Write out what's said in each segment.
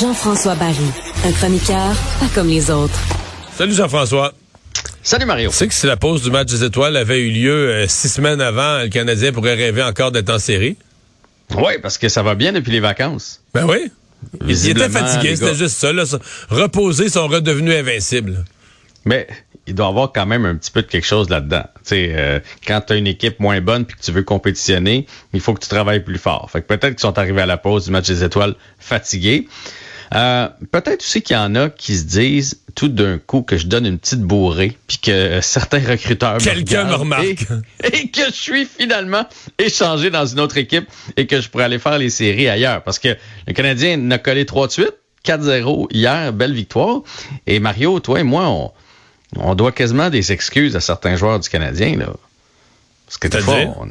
Jean-François Barry, un chroniqueur pas comme les autres. Salut Jean-François. Salut Mario. Tu sais que si la pause du match des étoiles avait eu lieu euh, six semaines avant, le Canadien pourrait rêver encore d'être en série? Oui, parce que ça va bien depuis les vacances. Ben oui. Il était Visiblement, fatigué, les c'était juste ça. Là. Reposés sont redevenus invincibles. Mais il doit y avoir quand même un petit peu de quelque chose là-dedans. Tu sais, euh, quand tu as une équipe moins bonne puis que tu veux compétitionner, il faut que tu travailles plus fort. Fait que peut-être qu'ils sont arrivés à la pause du match des étoiles fatigués. Euh, peut-être aussi qu'il y en a qui se disent tout d'un coup que je donne une petite bourrée puis que euh, certains recruteurs Quelqu'un me remarque. Et, et que je suis finalement échangé dans une autre équipe et que je pourrais aller faire les séries ailleurs parce que le Canadien n'a collé 3 de suite 4-0 hier, belle victoire. Et Mario, toi et moi, on, on doit quasiment des excuses à certains joueurs du Canadien. Là. Parce que des fois, on,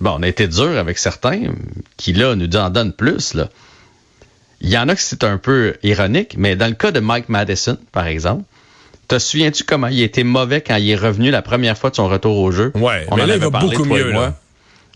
bon, on a été dur avec certains qui, là, nous en donnent plus. Là. Il y en a que c'est un peu ironique, mais dans le cas de Mike Madison, par exemple, te souviens-tu comment il était mauvais quand il est revenu la première fois de son retour au jeu? Ouais, On mais en là, il avait va parlé, beaucoup mieux, là.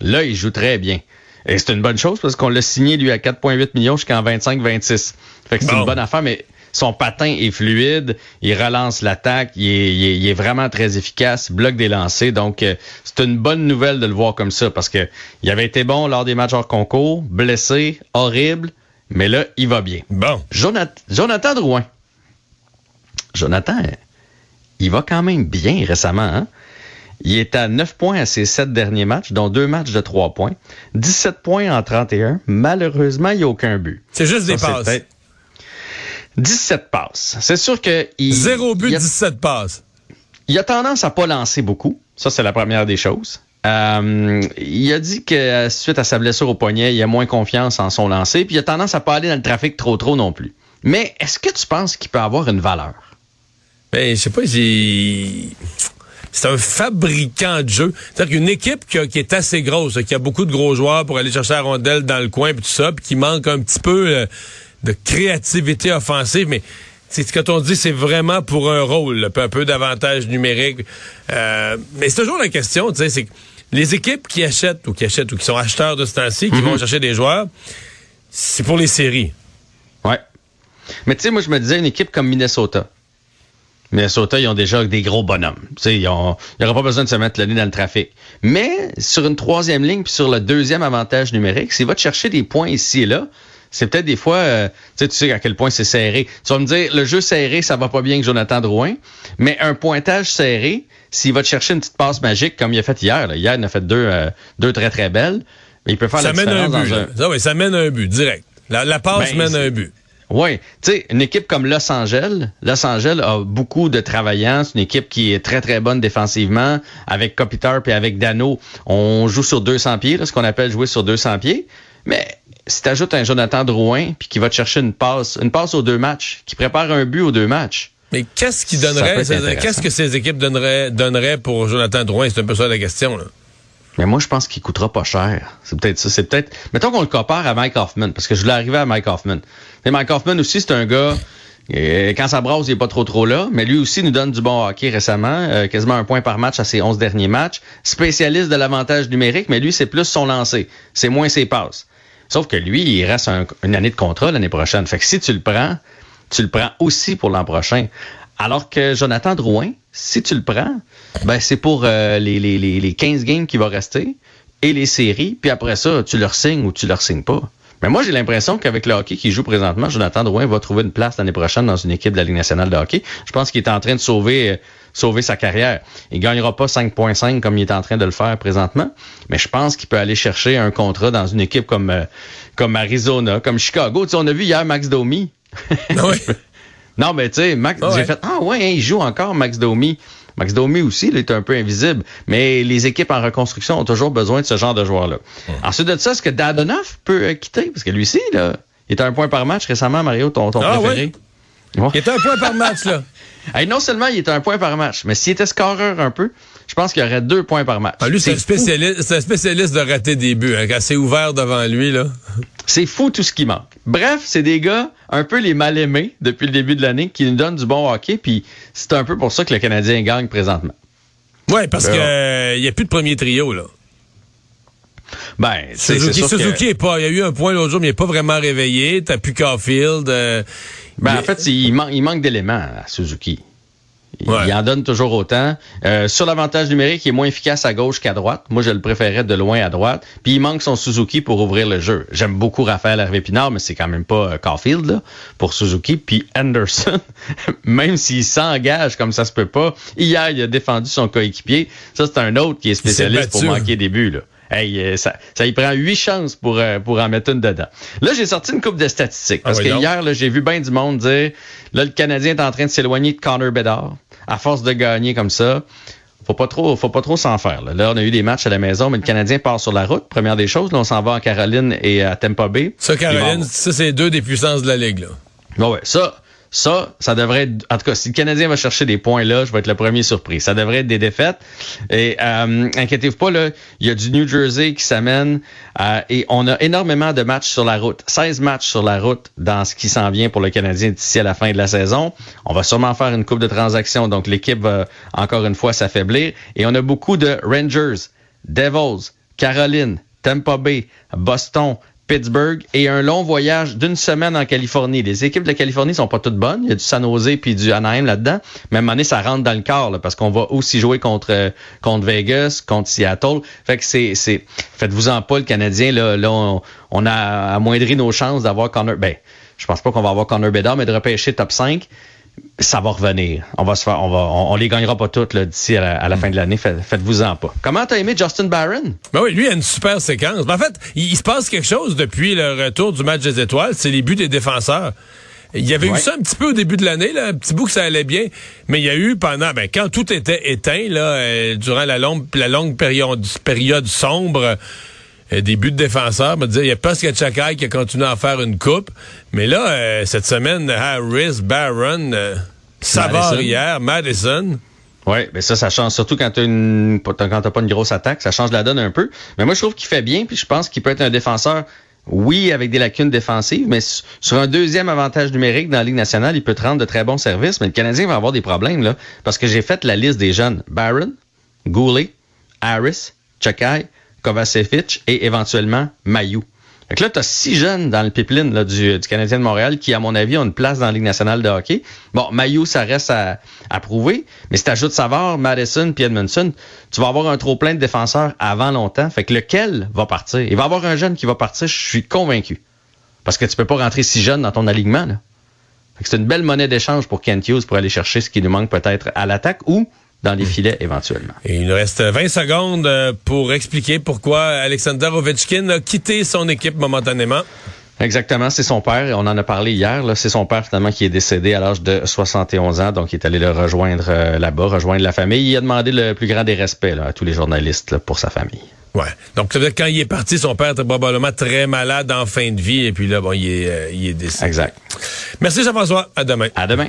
Là, il joue très bien. Et c'est une bonne chose parce qu'on l'a signé, lui, à 4,8 millions jusqu'en 25-26. Fait que c'est Bon. une bonne affaire, mais son patin est fluide, il relance l'attaque, il est, il est- il est vraiment très efficace, il bloque des lancers. Donc, euh, c'est une bonne nouvelle de le voir comme ça parce que il avait été bon lors des matchs hors concours, blessé, horrible, mais là, il va bien. Bon. Jonathan, Jonathan Drouin. Jonathan, il va quand même bien récemment. Hein? Il est à 9 points à ses 7 derniers matchs, dont deux matchs de 3 points. 17 points en 31. Malheureusement, il n'y a aucun but. C'est juste des Ça, passes. peut-être- 17 passes. C'est sûr que... Il, Zéro but, il a, 17 passes. il a tendance à pas lancer beaucoup. Ça, c'est la première des choses. Euh, il a dit que suite à sa blessure au poignet, il a moins confiance en son lancer, puis il a tendance à pas aller dans le trafic trop trop non plus. Mais est-ce que tu penses qu'il peut avoir une valeur? Ben, je sais pas, j'ai... C'est un fabricant de jeu. C'est-à-dire qu'une équipe qui, a- qui est assez grosse, qui a beaucoup de gros joueurs pour aller chercher la rondelle dans le coin, puis tout ça, puis qui manque un petit peu euh, de créativité offensive, mais c'est quand on dit c'est vraiment pour un rôle, un peu d'avantage numérique. Euh, mais c'est toujours la question, tu sais, c'est les équipes qui achètent ou qui achètent ou qui sont acheteurs de ce temps-ci, qui vont chercher des joueurs, c'est pour les séries. Ouais. Mais tu sais, moi, je me disais une équipe comme Minnesota. Minnesota, ils ont déjà des gros bonhommes. Tu sais, ils ont- il n'y aura pas besoin de se mettre le nez dans le trafic. Mais sur une troisième ligne, puis sur le deuxième avantage numérique, s'il va te chercher des points ici et là, c'est peut-être des fois, euh, tu sais, tu sais à quel point c'est serré. Tu vas me dire, le jeu serré, ça va pas bien avec Jonathan Drouin, mais un pointage serré, s'il va te chercher une petite passe magique comme il a fait hier, là. hier, il en a fait deux, euh, deux très très belles, mais il peut faire Ça la mène un différence but. dans là. Ça, oui, ça mène un but, direct. La, la passe Ben, mène un but. Oui, tu sais, une équipe comme Los Angeles, Los Angeles a beaucoup de travaillants. C'est une équipe qui est très, très bonne défensivement. Avec Kopitar et avec Dano, on joue sur 200 pieds, là, ce qu'on appelle jouer sur 200 pieds. Mais si tu ajoutes un Jonathan Drouin, puis qui va te chercher une passe, une passe aux deux matchs, qui prépare un but aux deux matchs, Mais qu'est-ce qui donnerait, qu'est-ce que ces équipes donneraient, donneraient pour Jonathan Drouin? C'est un peu ça la question, là. Mais moi, je pense qu'il coûtera pas cher. C'est peut-être ça. C'est peut-être. Mettons qu'on le compare à Mike Hoffman, parce que je voulais arriver à Mike Hoffman. Et Mike Hoffman aussi, c'est un gars. quand ça brasse, il est pas trop trop là, mais lui aussi nous donne du bon hockey récemment, euh, quasiment un point par match à ses 11 derniers matchs. Spécialiste de l'avantage numérique, mais lui, c'est plus son lancer. C'est moins ses passes. Sauf que lui, il reste un- une année de contrat l'année prochaine. Fait que si tu le prends, tu le prends aussi pour l'an prochain. Alors que Jonathan Drouin, si tu le prends, ben c'est pour euh, les, les, les, les 15 games qui vont rester et les séries, puis après ça, tu leur signes ou tu leur signes pas. Mais moi, j'ai l'impression qu'avec le hockey qui joue présentement, Jonathan Drouin va trouver une place l'année prochaine dans une équipe de la Ligue nationale de hockey. Je pense qu'il est en train de sauver, euh, sauver sa carrière. Il gagnera pas 5.5 comme il est en train de le faire présentement, mais je pense qu'il peut aller chercher un contrat dans une équipe comme, euh, comme Arizona, comme Chicago. Tu sais, on a vu hier Max Domi. Oui. non, mais tu sais, Max, Ah ouais. j'ai fait, ah ouais, hein, il joue encore Max Domi. Max Domi aussi, il est un peu invisible, mais les équipes en reconstruction ont toujours besoin de ce genre de joueurs-là. Ensuite de ça, est-ce que Dadonoff peut euh, quitter? Parce que lui aussi, là, il est à un point par match récemment, Mario, ton, ton Ah préféré. Ouais. Il est un point par match, là. Hey, non seulement il est à un point par match, mais s'il était scoreur un peu, je pense qu'il y aurait deux points par match. Ah, lui, c'est un spécialiste, c'est un spécialiste de rater des buts. Hein, quand c'est ouvert devant lui, là. C'est fou tout ce qui manque. Bref, c'est des gars un peu les mal aimés depuis le début de l'année qui nous donnent du bon hockey, puis c'est un peu pour ça que le Canadien gagne présentement. Ouais, parce Ben, que euh, il y a plus de premier trio, là. Ben, Suzuki, sûr que- Suzuki est pas. Il y a eu un point l'autre jour, mais il est pas vraiment réveillé. T'as plus Caulfield. euh, Ben, il- en fait, il, man- il manque d'éléments à Suzuki. Il, Ouais. il en donne toujours autant. Euh, sur l'avantage numérique, il est moins efficace à gauche qu'à droite. Moi, je le préférais de loin à droite. Puis il manque son Suzuki pour ouvrir le jeu. J'aime beaucoup Raphaël Hervé-Pinard, mais c'est quand même pas euh, Caulfield là, pour Suzuki. Puis Anderson, même s'il s'engage comme ça se peut pas, hier, il a défendu son coéquipier. Ça, c'est un autre qui est spécialiste pour manquer des buts. Là. Hey, euh, ça, ça y prend huit chances pour, euh, pour en mettre une dedans. Là, j'ai sorti une coupe de statistiques. Parce Ah que oui, donc? hier, là, j'ai vu bien du monde dire là, le Canadien est en train de s'éloigner de Connor Bedard. À force de gagner comme ça, faut pas trop, faut pas trop s'en faire. Là. Là, on a eu des matchs à la maison, mais le Canadien part sur la route. Première des choses, là, on s'en va en Caroline et à Tampa Bay. Ça, Caroline, ça, c'est deux des puissances de la Ligue, là. Ouais, ça, ça, ça devrait être. En tout cas, si le Canadien va chercher des points là, je vais être le premier surpris. Ça devrait être des défaites. Et euh, inquiétez-vous pas, là, il y a du New Jersey qui s'amène euh, et on a énormément de matchs sur la route. 16 matchs sur la route dans ce qui s'en vient pour le Canadien d'ici à la fin de la saison. On va sûrement faire une coupe de transactions, donc l'équipe va encore une fois s'affaiblir. Et on a beaucoup de Rangers, Devils, Caroline, Tampa Bay, Boston, Pittsburgh et un long voyage d'une semaine en Californie. Les équipes de Californie sont pas toutes bonnes. Il y a du San Jose puis du Anaheim là-dedans. Moment donné, ça rentre dans le corps là, parce qu'on va aussi jouer contre euh, contre Vegas, contre Seattle. Fait que c'est c'est faites-vous en pas le Canadien là. Là, on, on a amoindri nos chances d'avoir Connor. Ben, je pense pas qu'on va avoir Connor Bedard, mais de repêcher top 5 ça va revenir. On va se faire, on va, on, on les gagnera pas toutes d'ici à la, à la fin de l'année. Faites- Faites-vous-en pas. Comment t'as aimé Justin Barron? Ben oui, lui, il a une super séquence. Ben, en fait, il, il se passe quelque chose depuis le retour du match des étoiles. C'est les buts des défenseurs. Il y avait eu ça un petit peu au début de l'année, là, un petit bout que ça allait bien, mais il y a eu pendant, ben, quand tout était éteint, là, euh, durant la longue, la longue période, période sombre, des buts de défenseurs, me dire, il y a presque Chakai qui a continué à faire une coupe, mais là, euh, cette semaine, Harris, Barron, euh, Savard Madison. hier, Madison. Oui, mais ça, ça change. Surtout quand t'as une quand t'as pas une grosse attaque, ça change la donne un peu. Mais moi, je trouve qu'il fait bien, puis je pense qu'il peut être un défenseur, oui, avec des lacunes défensives, mais sur un deuxième avantage numérique dans la Ligue nationale, il peut te rendre de très bons services. Mais le Canadien va avoir des problèmes, là. Parce que j'ai fait la liste des jeunes. Barron, Goulet, Harris, Chakai, Kovacevic et éventuellement Mayou. Que là, tu as six jeunes dans le pipeline du, du Canadien de Montréal qui, à mon avis, ont une place dans la Ligue nationale de hockey. Bon, Mayou, ça reste à, à prouver, mais si tu ajoutes Savard, Madison puis tu vas avoir un trop plein de défenseurs avant longtemps. Fait que lequel va partir? Il va y avoir un jeune qui va partir, je suis convaincu. Parce que tu peux pas rentrer six jeunes dans ton alignement. Là. Fait que c'est une belle monnaie d'échange pour Kent Hughes pour aller chercher ce qui nous manque peut-être à l'attaque ou dans les filets éventuellement. Et il nous reste 20 secondes euh, pour expliquer pourquoi Alexander Ovechkin a quitté son équipe momentanément. Exactement, c'est son père. On en a parlé hier. C'est son père finalement qui est décédé à l'âge de 71 ans. Donc, il est allé le rejoindre euh, là-bas, rejoindre la famille. Il a demandé le plus grand des respects là, à tous les journalistes là, pour sa famille. Ouais. Donc, ça veut dire que quand il est parti, son père était probablement très malade en fin de vie. Et puis là, bon, il est, euh, il est décédé. Exact. Merci Jean-François. À demain. À demain.